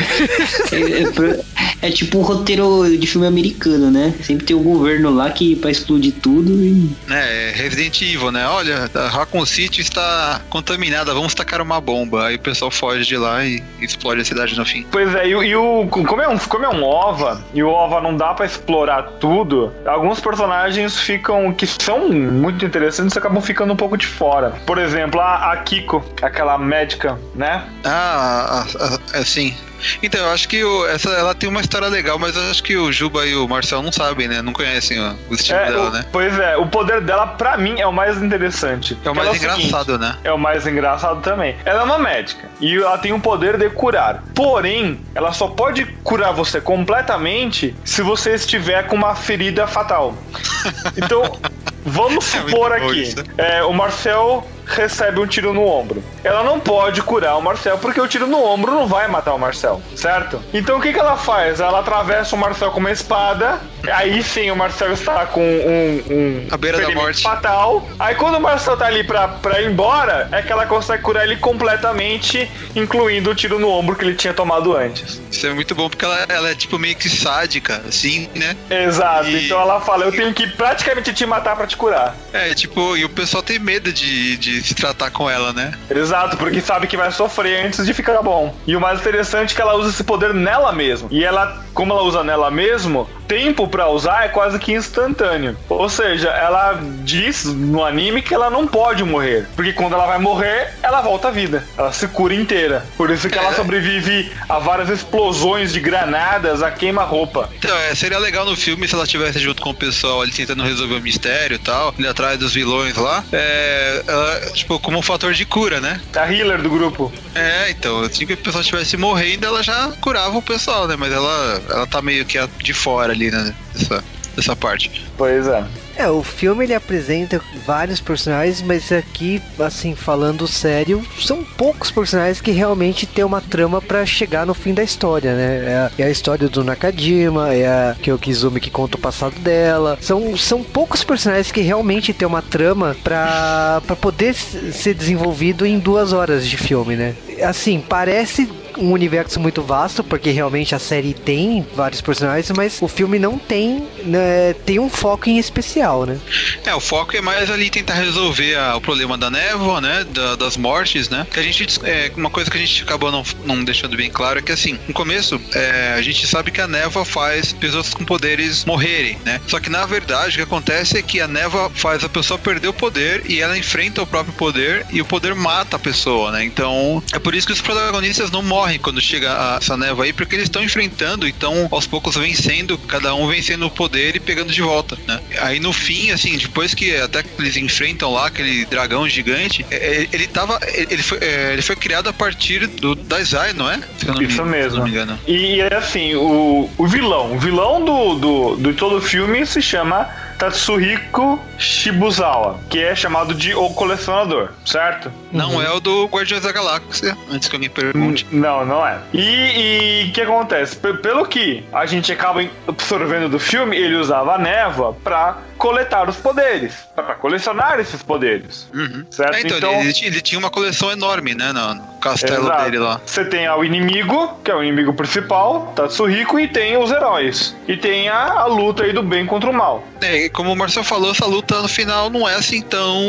É, é tipo um roteiro de filme americano, né? Sempre tem o governo lá que pra explodir tudo e. É, Resident Evil, né? Olha, a Raccoon City está contaminada, vamos tacar uma bomba. Aí o pessoal foge de lá e explode a cidade no fim. Pois é, e, o- e o. Como é, um, como é um OVA, e o OVA não dá pra explorar tudo, alguns personagens ficam. que são muito interessantes acabam ficando um pouco de fora. Por exemplo, a, a Kiko, aquela médica, né? Ah, ah, ah, é sim. Então, eu acho que o- essa, ela tem uma história legal, mas eu acho que o Juba e o Marcel não sabem, né? Não conhecem ó, o estilo É, dela, o- né? Pois é, o poder dela, pra mim, é o mais interessante. É o mais seguinte, engraçado, né? É o mais engraçado também. Ela é uma médica e ela tem o poder de curar. Porém, ela só pode curar você completamente se você estiver com uma ferida fatal. Então, vamos É supor bom aqui: é, o Marcel recebe um tiro no ombro. Ela não pode curar o Marcel porque o tiro no ombro não vai matar o Marcel, certo? Então o que, que ela faz? Ela atravessa o Marcel com uma espada. Aí sim o Marcel está com um, um À beira da morte. fatal. Aí quando o Marcel tá ali pra, pra ir embora, é que ela consegue curar ele completamente, incluindo o tiro no ombro que ele tinha tomado antes. Isso é muito bom porque ela, ela é tipo meio que sádica, assim, né? Exato. E- Então ela fala: Eu tenho que praticamente te matar pra te curar. É, tipo, e o pessoal tem medo de, de se tratar com ela, né? Exato, porque sabe que vai sofrer antes de ficar bom. E o mais interessante é que ela usa esse poder nela mesma. E ela, como ela usa nela mesmo, tempo pra usar é quase que instantâneo. Ou seja, ela diz no anime que ela não pode morrer, porque quando ela vai morrer, ela volta à vida. Ela se cura inteira. Por isso que ela sobrevive a várias explosões de granadas, a queima-roupa. Então, é, seria legal no filme se ela estivesse junto com o pessoal ali tentando resolver o mistério e tal, ali atrás dos vilões lá. É, ela, tipo, como um fator de cura, né? A healer do grupo. É, então, assim que o pessoal estivesse morrendo, ela já curava o pessoal, né? Mas ela, ela tá meio que de fora ali, né? Dessa, dessa parte. Pois é. É, o filme ele apresenta vários personagens, mas aqui, assim, falando sério, são poucos personagens que realmente tem uma trama pra chegar no fim da história, né? É a, é a história do Nakajima, é a Kyokizumi que conta o passado dela. São, são poucos personagens que realmente tem uma trama pra poder ser desenvolvido em duas horas de filme, né? Assim, parece um universo muito vasto, porque realmente a série tem vários personagens, mas o filme não tem, né, tem um foco em especial, né? É, o foco é mais ali tentar resolver a- o problema da névoa, né? da- das mortes, né? Que a gente. É, uma coisa que a gente acabou não, não deixando bem claro é que assim, no começo, é, a gente sabe que a névoa faz pessoas com poderes morrerem, né? Só que na verdade o que acontece é que a névoa faz a pessoa perder o poder e ela enfrenta o próprio poder e o poder mata a pessoa, né? Então é por isso que os protagonistas não morrem quando chega a- essa névoa aí, porque eles estão enfrentando e estão aos poucos vencendo, cada um vencendo o poder e pegando de volta, né? Aí no fim, assim, depois que até que eles enfrentam lá aquele dragão gigante, é, é, ele tava. Ele foi, é, ele foi criado a partir do Dazai, não é? Não Isso se eu mesmo. não me engano. E, e é assim, o, o vilão, o vilão do, do, do todo o filme se chama Tatsuhiko Shibuzawa, que é chamado de O Colecionador, certo? Não é o do Guardiões da Galáxia, antes que alguém pergunte. Não, não é. E o que acontece? P- pelo que a gente acaba absorvendo do filme, ele usava a névoa pra coletar os poderes, para colecionar esses poderes. Certo? É, então, Ele, tinha, ele tinha uma coleção enorme, né, no, no castelo Exato. dele lá. Você tem o inimigo, que é o inimigo principal, Tatsuhiko, e tem os heróis. E tem a, a luta aí do bem contra o mal. É, e como o Marcelo falou, essa luta no final não é assim tão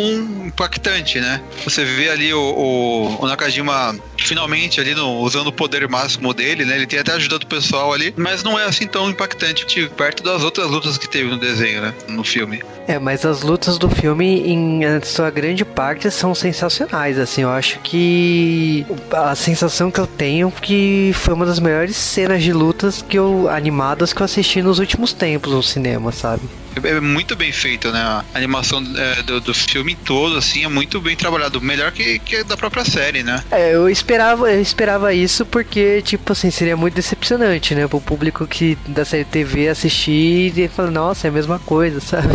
impactante, né? Você vê ali o, o, o Nakajima finalmente ali no, usando o poder máximo dele, né? Ele tem até ajudado o pessoal ali, mas não é assim tão impactante tipo, perto das outras lutas que teve no desenho, né? No filme. É, mas as lutas do filme, em sua grande parte, são sensacionais. Assim, eu acho que a sensação que eu tenho é que foi uma das melhores cenas de lutas que eu animadas que eu assisti nos últimos tempos no cinema, sabe? É muito bem feito, né? A animação é, do, do filme todo, assim, é muito bem trabalhado. Melhor que, que da própria série, né? É, eu esperava, eu esperava isso porque, tipo assim, seria muito decepcionante, né? Pro público que da série TV assistir e falar, nossa, é a mesma coisa, sabe?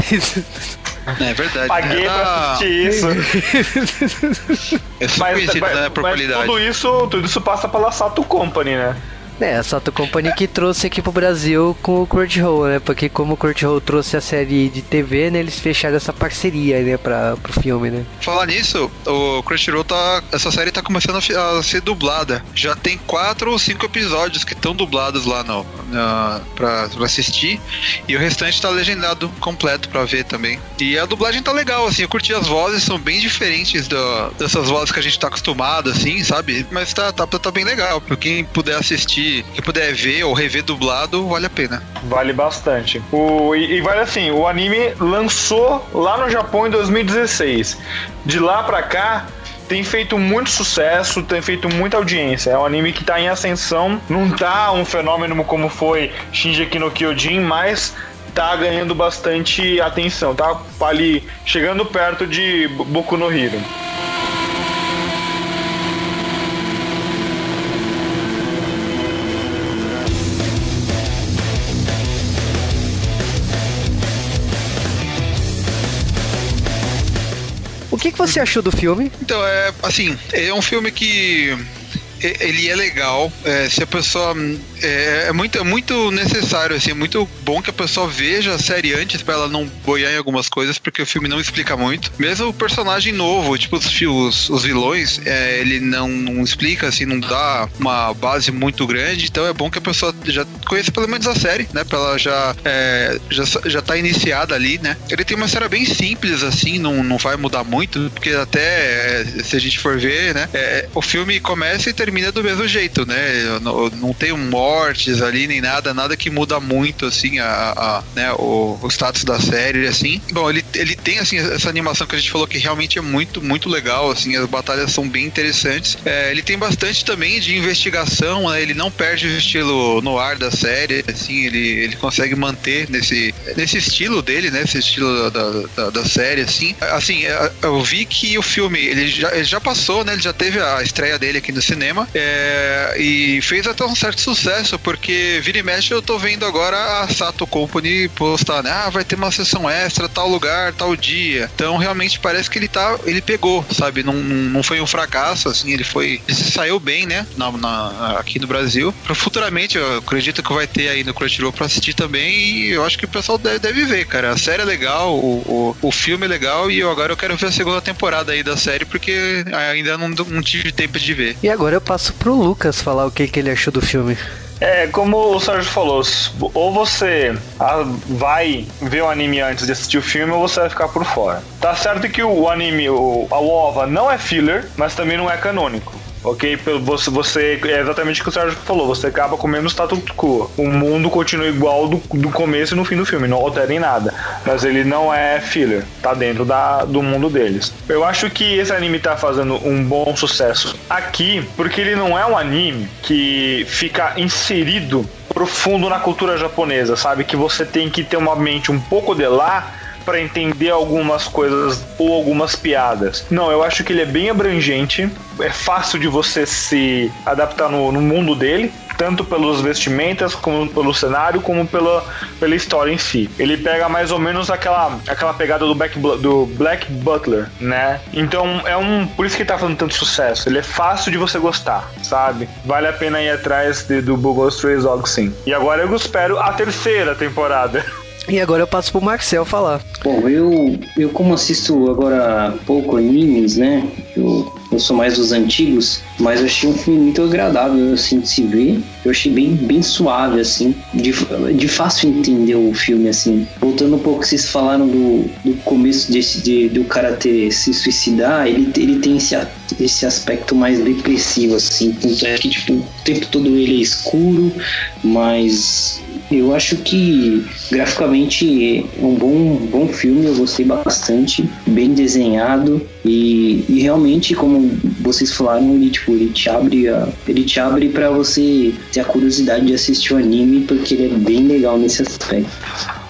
É verdade. Paguei pra assistir isso. É super conhecido, né? Por mas qualidade. tudo isso, tudo isso passa pela Sato Company, né? É, a Sato Company que trouxe aqui pro Brasil com o Crunchyroll, né? Porque como o Crunchyroll trouxe a série de TV, né? Eles fecharam essa parceria, né? Pra, pro filme, né? Falar nisso, o Crunchyroll tá. Essa série tá começando a, ser dublada. Já tem quatro ou cinco episódios que estão dublados lá no, na, pra, pra assistir. E o restante tá legendado completo pra ver também. E a dublagem tá legal, assim. Eu curti as vozes, são bem diferentes do- dessas vozes que a gente tá acostumado, assim, sabe? Mas tá, tá, tá bem legal. Pra quem puder assistir, quem puder ver ou rever dublado, vale a pena. Vale bastante. O, e, e vale assim, o anime lançou lá no Japão em 2016. De lá pra cá, tem feito muito sucesso, tem feito muita audiência. É um anime que tá em ascensão, não tá um fenômeno como foi Shinji no Kyojin, mas tá ganhando bastante atenção, tá ali chegando perto de Boku no Hero. Que, que você achou do filme? Então, é assim, é um filme que ele é legal. é, se a pessoa. É, é muito, é muito necessário, assim, é muito bom que a pessoa veja a série antes pra ela não boiar em algumas coisas, porque o filme não explica muito. Mesmo o personagem novo, tipo os, os, os vilões, é, ele não, não explica, assim, não dá uma base muito grande, então é bom que a pessoa já conheça pelo menos a série, né? Pra ela já, é, já, já tá iniciada ali, né? Ele tem uma história bem simples, assim, não, não vai mudar muito, porque até é, se a gente for ver, né? é, o filme começa e termina do mesmo jeito, né? Não, não tem mortes ali, nem nada, nada que muda muito, assim, a, a- né, o, o status da série, assim. Bom, ele, ele tem, assim, essa animação que a gente falou que realmente é muito, muito legal, assim, as batalhas são bem interessantes. É, ele tem bastante também de investigação, né? Ele não perde o estilo no ar da série, assim, ele, ele consegue manter nesse, nesse estilo dele, né? Esse estilo da, da, da série, assim. Assim, é, eu vi que o filme, ele já, ele já passou, né? Ele já teve a estreia dele aqui no cinema é, e fez até um certo sucesso, porque vira e mexe eu tô vendo agora a Sato Company postar, né? Ah, vai ter uma sessão extra, tal lugar, tal dia. Então realmente parece que ele tá, ele pegou, sabe? Não, não foi um fracasso, assim, ele foi, ele saiu bem, né? Na, na- aqui no Brasil. Futuramente, eu acredito que vai ter aí no Crunchyroll pra assistir também e eu acho que o pessoal deve, deve ver, cara. A série é legal, o, o, o filme é legal e eu, agora eu quero ver a segunda temporada aí da série porque ainda não, não tive tempo de ver. E agora eu passo pro Lucas falar o que, que ele achou do filme. É, como o Sérgio falou, ou você ah, vai ver o anime antes de assistir o filme, ou você vai ficar por fora. Tá certo que o anime, o, a OVA, não é filler, mas também não é canônico. Ok? Você, você, é exatamente o que o Sérgio falou, você acaba com o mesmo status quo. O mundo continua igual do, do começo e no fim do filme, não altera em nada. Mas ele não é filler, tá dentro da, do mundo deles. Eu acho que esse anime tá fazendo um bom sucesso aqui, porque ele não é um anime que fica inserido profundo na cultura japonesa, sabe? Que você tem que ter uma mente um pouco de lá para entender algumas coisas ou algumas piadas. Não, eu acho que ele é bem abrangente, é fácil de você se adaptar no, no mundo dele, tanto pelos vestimentas, como pelo cenário, como pela, pela história em si. Ele pega mais ou menos aquela, aquela pegada do Black, do Black Butler, né? Então é um. Por isso que ele tá fazendo tanto sucesso. Ele é fácil de você gostar, sabe? Vale a pena ir atrás de- do Google Stray Dogs sim. E agora eu espero a terceira temporada. E agora eu passo pro Marcel falar. Bom, eu, eu como assisto agora pouco animes, né? Eu, eu sou mais dos antigos, mas eu achei um filme muito agradável, assim, de se ver. Eu achei bem, bem suave, assim, de, de fácil entender o filme, assim. Voltando um pouco, vocês falaram do, do começo desse, de, do cara ter se suicidar, ele, ele tem esse, esse aspecto mais depressivo, assim. Tanto é que, tipo, o tempo todo ele é escuro, mas eu acho que graficamente é um bom, bom filme, eu gostei bastante, bem desenhado e, e realmente, como vocês falaram, ele, tipo, ele te abre a, ele te abre para você ter a curiosidade de assistir o anime porque ele é bem legal nesse aspecto.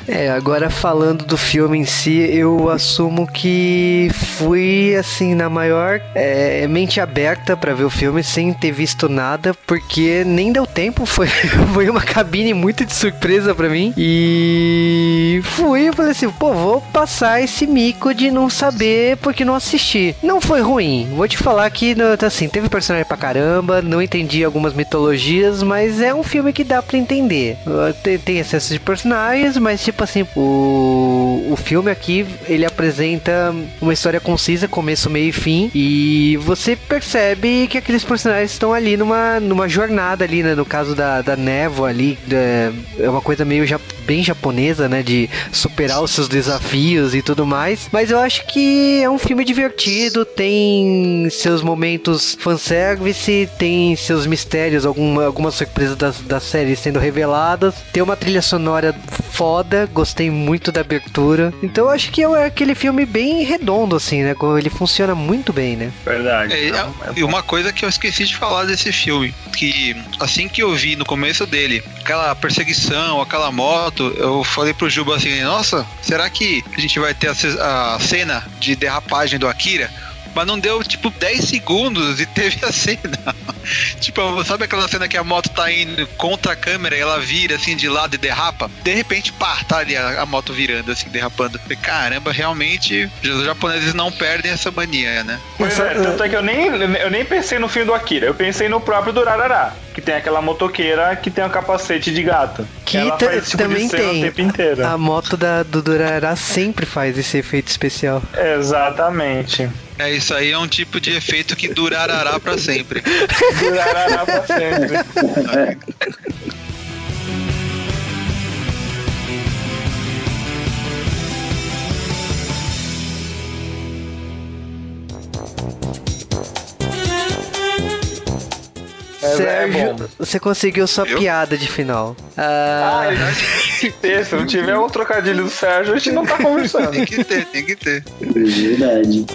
É, agora falando do filme em si, eu assumo que fui assim na maior é, mente aberta pra ver o filme sem ter visto nada, porque nem deu tempo, foi, foi uma cabine muito de surpresa pra mim. E fui, eu falei assim, pô, vou passar esse mico de não saber porque não assisti. Não foi ruim, vou te falar que no- assim, teve personagem pra caramba, não entendi algumas mitologias, mas é um filme que dá pra entender. Tem, tem excesso de personagens, mas tipo assim, o, o filme aqui, ele apresenta uma história concisa, começo, meio e fim, e você percebe que aqueles personagens estão ali numa, numa jornada ali, né? No caso da, da névoa ali, da- é uma coisa meio ja- bem japonesa, né? De superar os seus desafios e tudo mais. Mas eu acho que é um filme divertido, tem seus momentos fanservice, tem seus mistérios, alguma, algumas surpresas da, da série sendo reveladas. Tem uma trilha sonora foda, gostei muito da abertura. Então eu acho que é aquele filme bem redondo, assim, né? Ele funciona muito bem, né? Verdade. É, e uma coisa que eu esqueci de falar desse filme, que assim que eu vi no começo dele, aquela perseguição, aquela moto, eu falei pro Juba assim, nossa, será que a gente vai ter a, a cena de derrapagem do Akira? Mas não deu tipo 10 segundos e teve a cena. tipo, sabe aquela cena que a moto tá indo contra a câmera e ela vira assim de lado e derrapa? De repente, pá, tá ali a, a moto virando assim, derrapando. Falei, Caramba, realmente os japoneses não perdem essa mania, né? Pois é, tanto é que eu nem, eu nem pensei no filme do Akira, eu pensei no próprio Durarará, que tem aquela motoqueira que tem um capacete de gato. Que ela faz esse tipo também de cena tem. o tempo inteiro. A moto da, do Durará sempre faz esse efeito especial. Exatamente. É, isso aí é um tipo de efeito que durará pra sempre. Durarará pra sempre. É, Sérgio, é bom. você conseguiu sua piada de final. Ah, E se não tiver um trocadilho do Sérgio, a gente não tá conversando. tem que ter, tem que ter. Verdade.